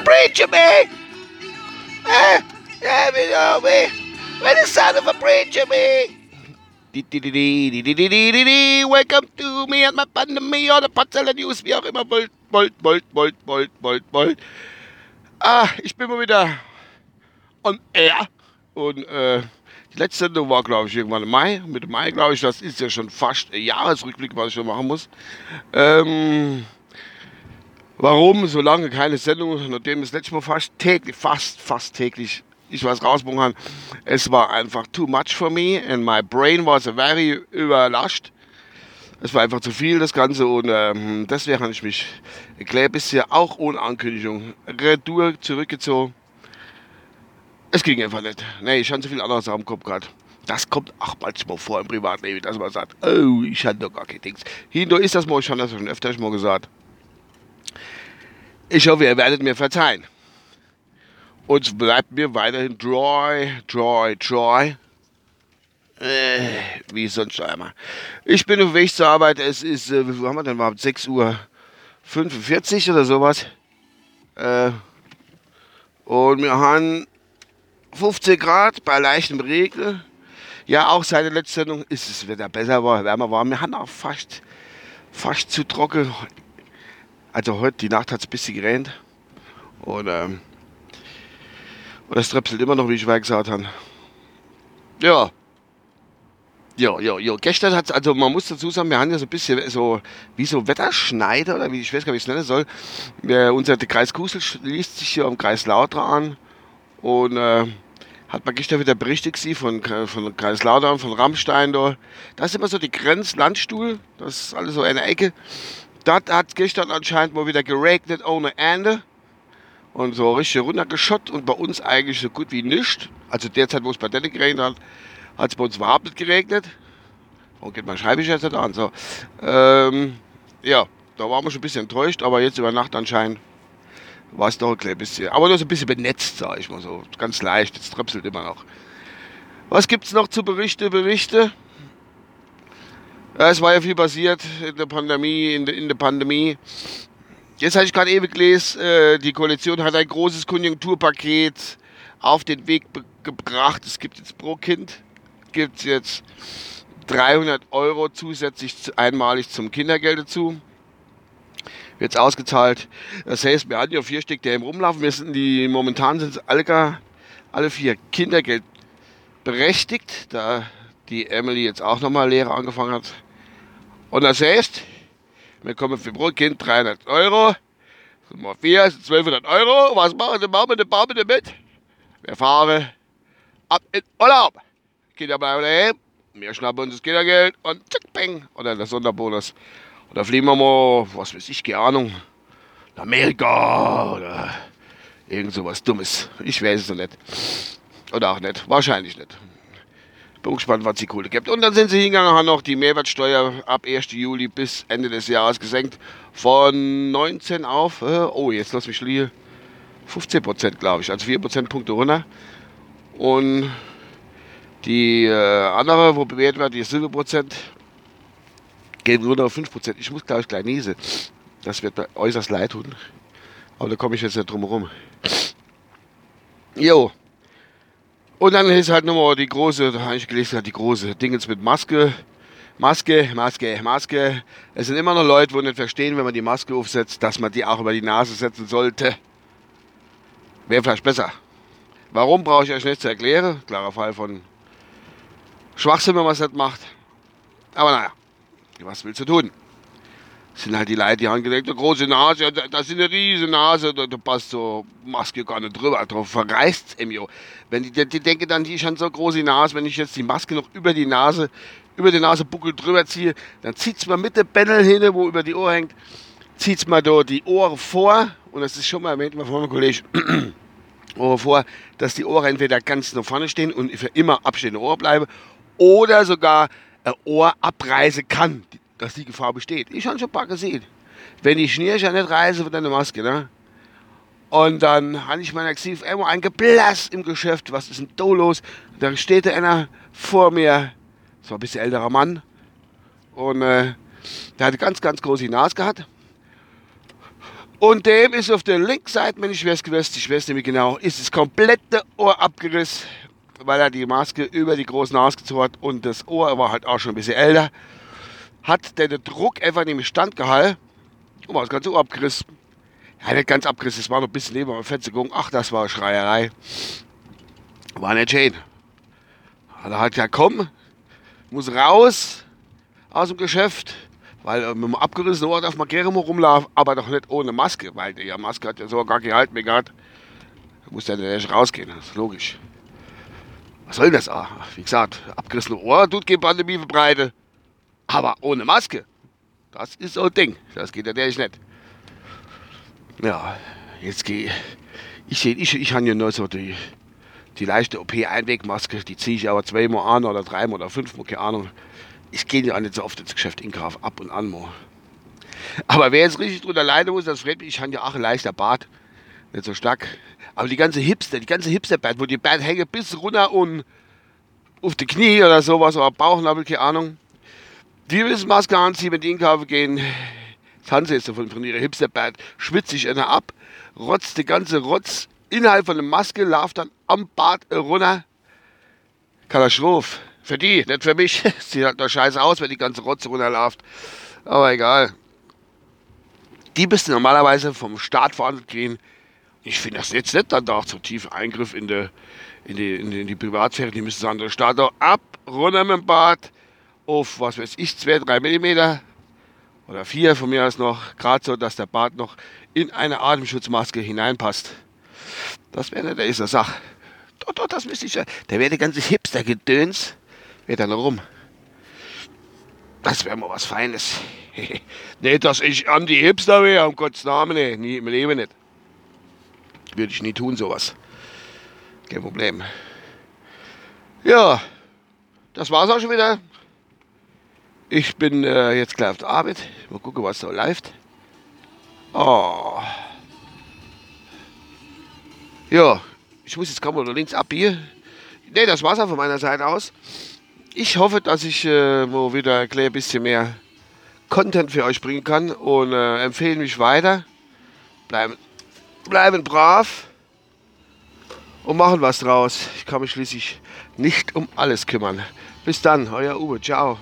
for preaching me! Eh, yeah, me know me. When the son of a preacher me! Welcome to me and my Pandemie oder Parzelle News, wie auch immer wollt, wollt, wollt, wollt, wollt, wollt, wollt. Ah, ich bin mal wieder on air und äh, die letzte Sendung war, glaube ich, irgendwann im Mai. Mit Mai, glaube ich, das ist ja schon fast ein Jahresrückblick, was ich schon machen muss. Ähm, warum so lange keine Sendung, nachdem es letztes Mal fast täglich, fast, fast täglich ich was rausbringen kann. Es war einfach too much for me and my brain was very überlascht. Es war einfach zu viel, das Ganze, und ähm, deswegen habe ich mich kleines bisschen, auch ohne Ankündigung, retour zurückgezogen. Es ging einfach nicht. Nee, ich hatte so viel anderes am Kopf gehabt. Das kommt auch manchmal vor im Privatleben, dass man sagt, oh, ich hatte doch gar kein Dings. Hinter ist das mal, ich habe das schon öfter mal gesagt. Ich hoffe, ihr werdet mir verzeihen. Und bleibt mir weiterhin Troy, Troy, Troy. Äh, wie sonst einmal. Ich bin auf Weg zur Arbeit. Es ist, äh, wie haben wir denn überhaupt? 6 Uhr 45 oder sowas. Äh, und wir haben 15 Grad bei leichtem Regen. Ja, auch seit der letzten Sendung ist es wieder besser, war, wärmer war. Wir haben auch fast, fast zu trocken. Also heute, die Nacht hat es ein bisschen geregnet. Und ähm, und das tröpselt immer noch, wie ich vorher gesagt habe. Ja. Ja, ja, ja. Gestern hat also man muss dazu sagen, wir haben ja so ein bisschen so, wie so Wetterschneider oder wie, ich weiß gar nicht, wie ich es nennen soll. Wir, unser Kreis Kusel schließt sich hier am Kreis Lauter an und äh, hat man gestern wieder berichtet sie von, von Kreislautern, von Rammstein da. Da ist immer so die Grenzlandstuhl, das ist alles so eine Ecke. Dort hat gestern anscheinend mal wieder geregnet ohne Ende und so richtig runtergeschott und bei uns eigentlich so gut wie nichts. Also derzeit, wo es bei denen geregnet hat, hat es bei uns überhaupt nicht geregnet. Warum geht mein Scheibenwischer jetzt nicht an? So, ähm, ja, da waren wir schon ein bisschen enttäuscht, aber jetzt über Nacht anscheinend war es doch ein klein bisschen. Aber nur so ein bisschen benetzt, sag ich mal so. Ganz leicht, jetzt tröpselt immer noch. Was gibt es noch zu Berichte, Berichte? Ja, es war ja viel passiert in der Pandemie, in der, in der Pandemie. Jetzt habe ich gerade eben gelesen, äh, die Koalition hat ein großes Konjunkturpaket auf den Weg gebracht. Es gibt jetzt pro Kind gibt jetzt 300 Euro zusätzlich einmalig zum Kindergeld dazu. Wird ausgezahlt. Das heißt, wir hatten ja vier Stück, die im Rumlaufen. Wir sind die, momentan sind alle, alle vier Kindergeld berechtigt, da die Emily jetzt auch nochmal Lehre angefangen hat. Und das heißt, wir kommen für pro Kind 300 Euro. Mal 4 ist 1200 Euro. Was machen wir, machen wir wir mit? Wir fahren ab in Urlaub. Kinder bleiben daheim. Wir schnappen uns das Kindergeld und zack, bang. Oder der Sonderbonus. Oder fliegen wir mal, was weiß ich, keine Ahnung, nach Amerika oder irgend sowas Dummes. Ich weiß es noch nicht. Oder auch nicht. Wahrscheinlich nicht. Bin gespannt, was die Kohle gibt. Und dann sind sie hingegangen, haben noch die Mehrwertsteuer ab 1. Juli bis Ende des Jahres gesenkt. Von 19 auf, äh, oh, jetzt lass mich liegen, 15 Prozent, glaube ich. Also 4 Prozentpunkte runter. Und die äh, andere, wo bewährt wird, die 7 Prozent, gehen runter auf 5 Prozent. Ich muss, glaube ich, gleich niesen. Das wird mir äußerst leid tun. Aber da komme ich jetzt nicht drum herum. Jo. Und dann ist halt nochmal die große, da habe ich gelesen, die große Dingens mit Maske. Maske, Maske, Maske. Es sind immer noch Leute, die nicht verstehen, wenn man die Maske aufsetzt, dass man die auch über die Nase setzen sollte. Wäre vielleicht besser. Warum brauche ich euch nicht zu erklären? Klarer Fall von Schwachsinn, wenn man es nicht macht. Aber naja, was willst du tun? Sind halt die Leute, die haben gedacht, eine große Nase, das ist eine riesige Nase, da, passt so Maske gar nicht drüber, drauf verreißt es Wenn die, die, denken dann, die ist schon so große Nase, wenn ich jetzt die Maske noch über die Nase, über die Nasebuckel drüber ziehe, dann zieht es mal mit der Bändel hin, wo über die Ohr hängt, zieht es mal da die Ohren vor, und das ist schon mal erwähnt, mal von meinem Kollegen, Ohren vor, dass die Ohren entweder ganz nach vorne stehen und für immer abstehende Ohr bleiben, oder sogar ein Ohr abreißen kann dass die Gefahr besteht. Ich habe schon ein paar gesehen. Wenn die Schnürchen nicht reißen, wird eine Maske, ne? Und dann habe ich meiner Xiv immer ein Geblass im Geschäft. Was ist denn da los? Da steht da einer vor mir. Das war ein bisschen älterer Mann. Und äh, der hatte ganz, ganz große Nase gehabt. Und dem ist auf der linken Seite, wenn ich weiß gewusst, ich weiß nämlich genau, ist das komplette Ohr abgerissen, weil er die Maske über die große Nase gezogen hat und das Ohr war halt auch schon ein bisschen älter. Hat der den Druck einfach nicht mehr standgehalten und war das ganze Ohr abgerissen. Ja, nicht ganz abgerissen, es war noch ein bisschen neben der Fensterung. Ach, das war Schreierei. War nicht schön. Da hat ja komm, muss raus aus dem Geschäft, weil äh, mit dem abgerissenen Ohr darf man gerne mal rumlaufen, aber doch nicht ohne Maske, weil die Maske hat ja so gar keinen Halt mehr gehabt. Da muss der nicht rausgehen, das ist logisch. Was soll das? Ah, wie gesagt, abgerissene Ohr tut keine Pandemie verbreiten, aber ohne Maske, das ist so ein Ding. Das geht natürlich nicht. Ja, jetzt gehe ich. Ich, ich, ich habe ja nur so die, die leichte OP-Einwegmaske, die ziehe ich aber zweimal an oder dreimal oder fünfmal, keine Ahnung. Ich gehe ja nicht so oft ins Geschäft in Kauf, ab und an mal. Aber wer jetzt richtig drunter leiden muss, das freut mich, ich habe ja auch ein leichter Bart, nicht so stark. Aber die ganze Hipster, die ganze Hipster-Bart, wo die Bart hängen bis runter und auf die Knie oder sowas, oder Bauchnabel, keine Ahnung. Die müssen Maske anziehen, wenn die in Kauf gehen. Haben sie jetzt von, von ihrer Hipster-Bart, schwitzt sich einer ab, rotzt die ganze Rotz innerhalb von der Maske, läuft dann am Bart runter. Katastrophe. Für die, nicht für mich. Sieht halt noch scheiße aus, wenn die ganze Rotze runterläuft. Aber egal. Die müssten normalerweise vom Staat verhandelt gehen. Ich finde das jetzt nicht dann doch so tief Eingriff in die, in die, in die, in die Privatsphäre. Die müssen sagen, der Staat doch ab, runter mit dem Bart auf, was weiß ich, 2, 3 Millimeter oder 4 von mir aus noch. Gerade so, dass der Bart noch in eine Atemschutzmaske hineinpasst. Das wäre der ist Sache. Doch, doch, das müsste ich ja. Der wäre der ganze Hipster-Gedöns, wäre dann rum. Das wäre mal was Feines. nicht, dass ich Anti-Hipster wäre, um Gottes Namen, nee, nie im Leben nicht. Würde ich nie tun, sowas. Kein Problem. Ja, das war's auch schon wieder. Ich bin äh, jetzt gleich auf der Arbeit. Mal gucken, was so läuft. Oh. Ja, ich muss jetzt kaum oder links abbiegen. Ne, das war's auch von meiner Seite aus. Ich hoffe, dass ich äh, mal wieder ein bisschen mehr Content für euch bringen kann und äh, empfehlen mich weiter. Bleiben, bleiben brav und machen was draus. Ich kann mich schließlich nicht um alles kümmern. Bis dann, euer Uwe. Ciao.